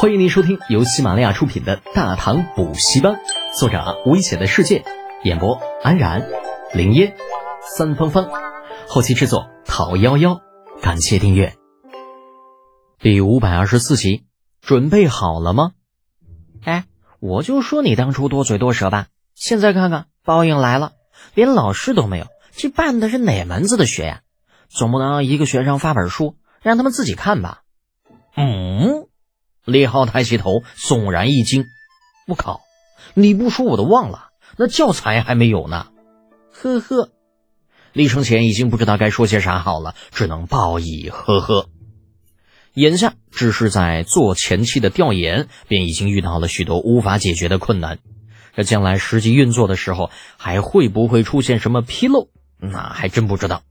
欢迎您收听由喜马拉雅出品的《大唐补习班》，作者危险的世界，演播安然、林烟、三芳芳，后期制作陶幺幺。感谢订阅。第五百二十四集，准备好了吗？哎，我就说你当初多嘴多舌吧，现在看看报应来了，连老师都没有，这办的是哪门子的学呀？总不能一个学生发本书让他们自己看吧？李浩抬起头，悚然一惊：“我靠！你不说我都忘了，那教材还没有呢。”呵呵，李承前已经不知道该说些啥好了，只能报以呵呵。眼下只是在做前期的调研，便已经遇到了许多无法解决的困难。这将来实际运作的时候，还会不会出现什么纰漏？那还真不知道。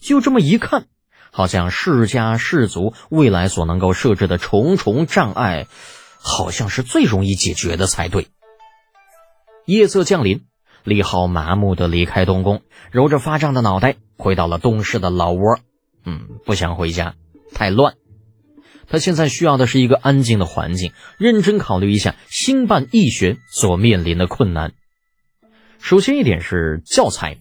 就这么一看。好像世家世族未来所能够设置的重重障碍，好像是最容易解决的才对。夜色降临，李浩麻木的离开东宫，揉着发胀的脑袋回到了东市的老窝。嗯，不想回家，太乱。他现在需要的是一个安静的环境，认真考虑一下兴办义学所面临的困难。首先一点是教材，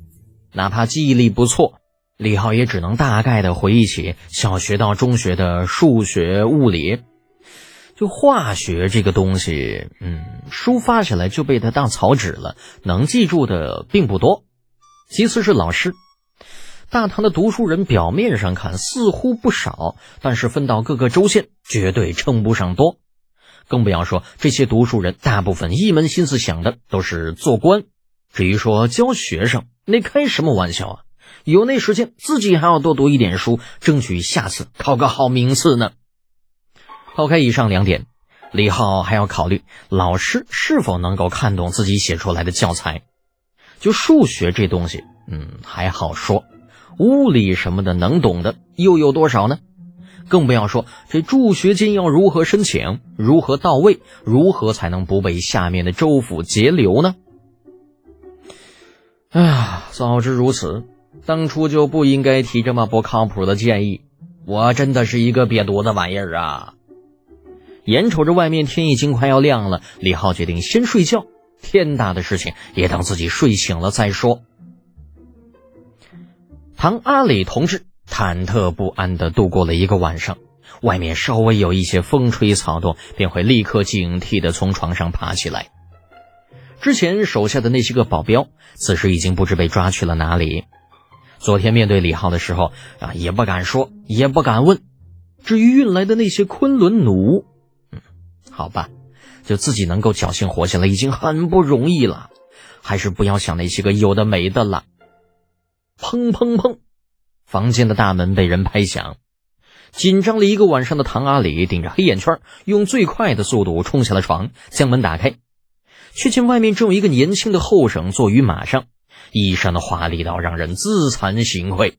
哪怕记忆力不错。李浩也只能大概的回忆起小学到中学的数学、物理，就化学这个东西，嗯，书发下来就被他当草纸了，能记住的并不多。其次是老师，大唐的读书人表面上看似乎不少，但是分到各个州县，绝对称不上多。更不要说这些读书人，大部分一门心思想的都是做官。至于说教学生，那开什么玩笑啊！有那时间，自己还要多读一点书，争取下次考个好名次呢。抛开以上两点，李浩还要考虑老师是否能够看懂自己写出来的教材。就数学这东西，嗯，还好说；物理什么的，能懂的又有多少呢？更不要说这助学金要如何申请，如何到位，如何才能不被下面的州府截留呢？哎呀，早知如此。当初就不应该提这么不靠谱的建议，我真的是一个瘪犊子玩意儿啊！眼瞅着外面天已经快要亮了，李浩决定先睡觉，天大的事情也等自己睡醒了再说。唐阿里同志忐忑不安地度过了一个晚上，外面稍微有一些风吹草动，便会立刻警惕地从床上爬起来。之前手下的那些个保镖，此时已经不知被抓去了哪里。昨天面对李浩的时候啊，也不敢说，也不敢问。至于运来的那些昆仑弩，嗯，好吧，就自己能够侥幸活下来已经很不容易了，还是不要想那些个有的没的了。砰砰砰，房间的大门被人拍响。紧张了一个晚上的唐阿里顶着黑眼圈，用最快的速度冲下了床，将门打开，却见外面正有一个年轻的后生坐于马上。衣衫的华丽到让人自惭形秽。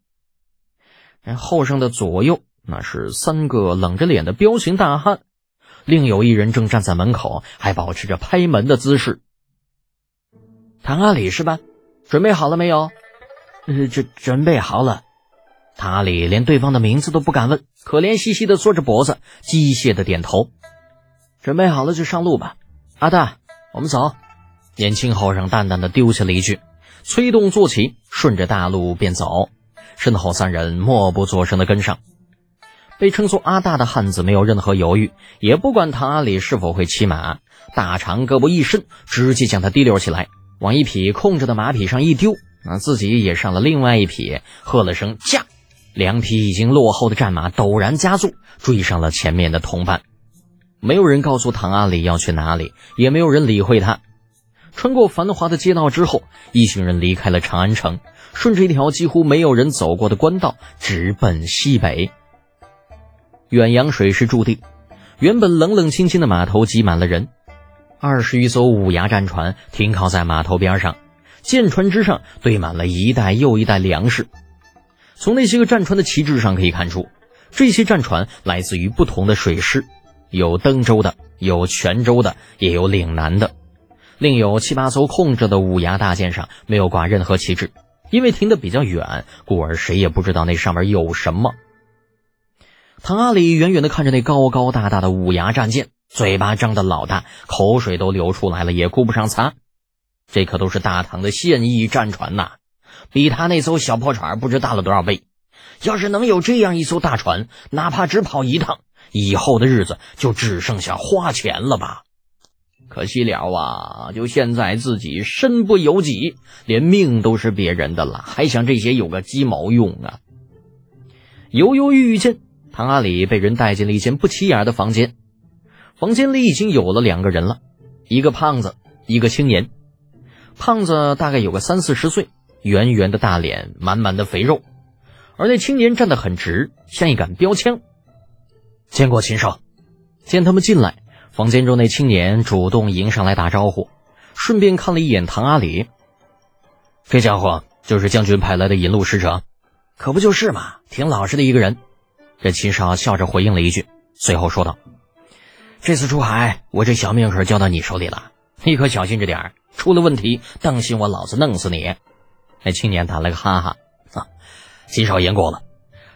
后生的左右那是三个冷着脸的彪形大汉，另有一人正站在门口，还保持着拍门的姿势。唐阿里是吧？准备好了没有？呃，准准备好了。唐阿里连对方的名字都不敢问，可怜兮兮的缩着脖子，机械的点头。准备好了就上路吧。阿大，我们走。年轻后生淡淡的丢下了一句。催动坐骑，顺着大路便走，身后三人默不作声的跟上。被称作阿大的汉子没有任何犹豫，也不管唐阿里是否会骑马，大长胳膊一伸，直接将他提溜起来，往一匹空着的马匹上一丢，那自己也上了另外一匹，喝了声驾，两匹已经落后的战马陡然加速，追上了前面的同伴。没有人告诉唐阿里要去哪里，也没有人理会他。穿过繁华的街道之后，一行人离开了长安城，顺着一条几乎没有人走过的官道，直奔西北。远洋水师驻地，原本冷冷清清的码头挤满了人，二十余艘五牙战船停靠在码头边上，舰船之上堆满了一袋又一袋粮食。从那些个战船的旗帜上可以看出，这些战船来自于不同的水师，有登州的，有泉州的，也有岭南的。另有七八艘空着的五牙大舰上没有挂任何旗帜，因为停得比较远，故而谁也不知道那上面有什么。唐阿里远远地看着那高高大大的五牙战舰，嘴巴张得老大，口水都流出来了，也顾不上擦。这可都是大唐的现役战船呐，比他那艘小破船不知大了多少倍。要是能有这样一艘大船，哪怕只跑一趟，以后的日子就只剩下花钱了吧？可惜了啊！就现在自己身不由己，连命都是别人的了，还想这些有个鸡毛用啊！犹犹豫豫间，唐阿里被人带进了一间不起眼的房间。房间里已经有了两个人了，一个胖子，一个青年。胖子大概有个三四十岁，圆圆的大脸，满满的肥肉。而那青年站得很直，像一杆标枪。见过秦少，见他们进来，房间中那青年主动迎上来打招呼，顺便看了一眼唐阿里。这家伙就是将军派来的引路使者，可不就是嘛，挺老实的一个人。这秦少笑着回应了一句，随后说道：“这次出海，我这小命可交到你手里了，你可小心着点儿，出了问题，当心我老子弄死你。”那青年打了个哈哈。秦少言过了，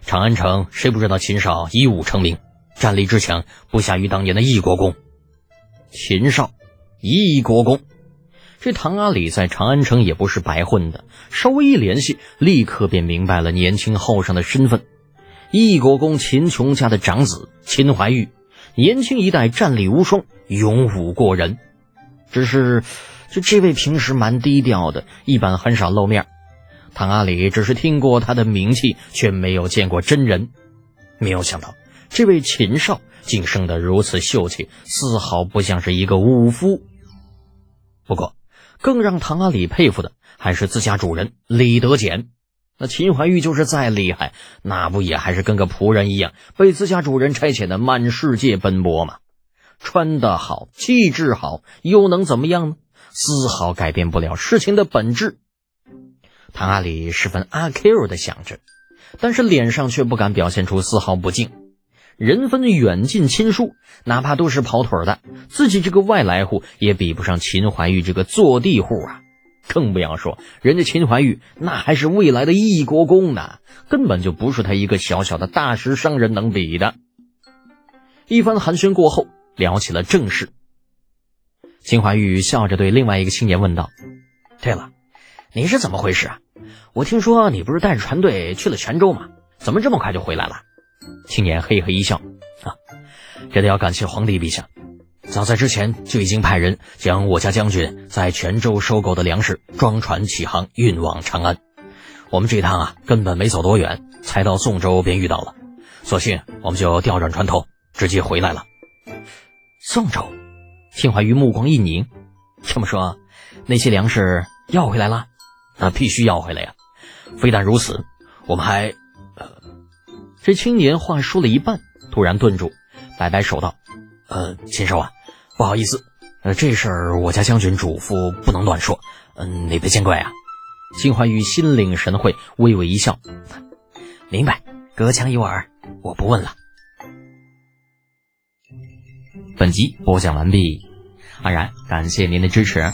长安城谁不知道秦少以武成名，战力之强不下于当年的义国公。秦少，一国公，这唐阿里在长安城也不是白混的，稍微一联系，立刻便明白了年轻后生的身份。一国公秦琼家的长子秦怀玉，年轻一代战力无双，勇武过人。只是，这这位平时蛮低调的，一般很少露面。唐阿里只是听过他的名气，却没有见过真人。没有想到，这位秦少竟生得如此秀气，丝毫不像是一个武夫。不过，更让唐阿里佩服的还是自家主人李德俭。那秦怀玉就是再厉害，那不也还是跟个仆人一样，被自家主人差遣的满世界奔波吗？穿得好，气质好，又能怎么样呢？丝毫改变不了事情的本质。唐阿里十分阿 Q 的想着，但是脸上却不敢表现出丝毫不敬。人分远近亲疏，哪怕都是跑腿的，自己这个外来户也比不上秦怀玉这个坐地户啊！更不要说人家秦怀玉那还是未来的义国公呢，根本就不是他一个小小的大食商人能比的。一番寒暄过后，聊起了正事。秦怀玉笑着对另外一个青年问道：“对了。”你是怎么回事啊？我听说你不是带着船队去了泉州吗？怎么这么快就回来了？青年嘿嘿一笑，啊，这得要感谢皇帝陛下。早在之前就已经派人将我家将军在泉州收购的粮食装船起航运往长安。我们这趟啊，根本没走多远，才到宋州便遇到了，索性我们就调转船头，直接回来了。宋州，秦怀玉目光一凝，这么说，那些粮食要回来了？那必须要回来呀！非但如此，我们还……这青年话说了一半，突然顿住，摆摆手道：“呃，秦少啊，不好意思，呃，这事儿我家将军嘱咐不能乱说，嗯，你别见怪啊。”秦怀玉心领神会，微微一笑：“明白，隔墙有耳，我不问了。”本集播讲完毕，安然感谢您的支持。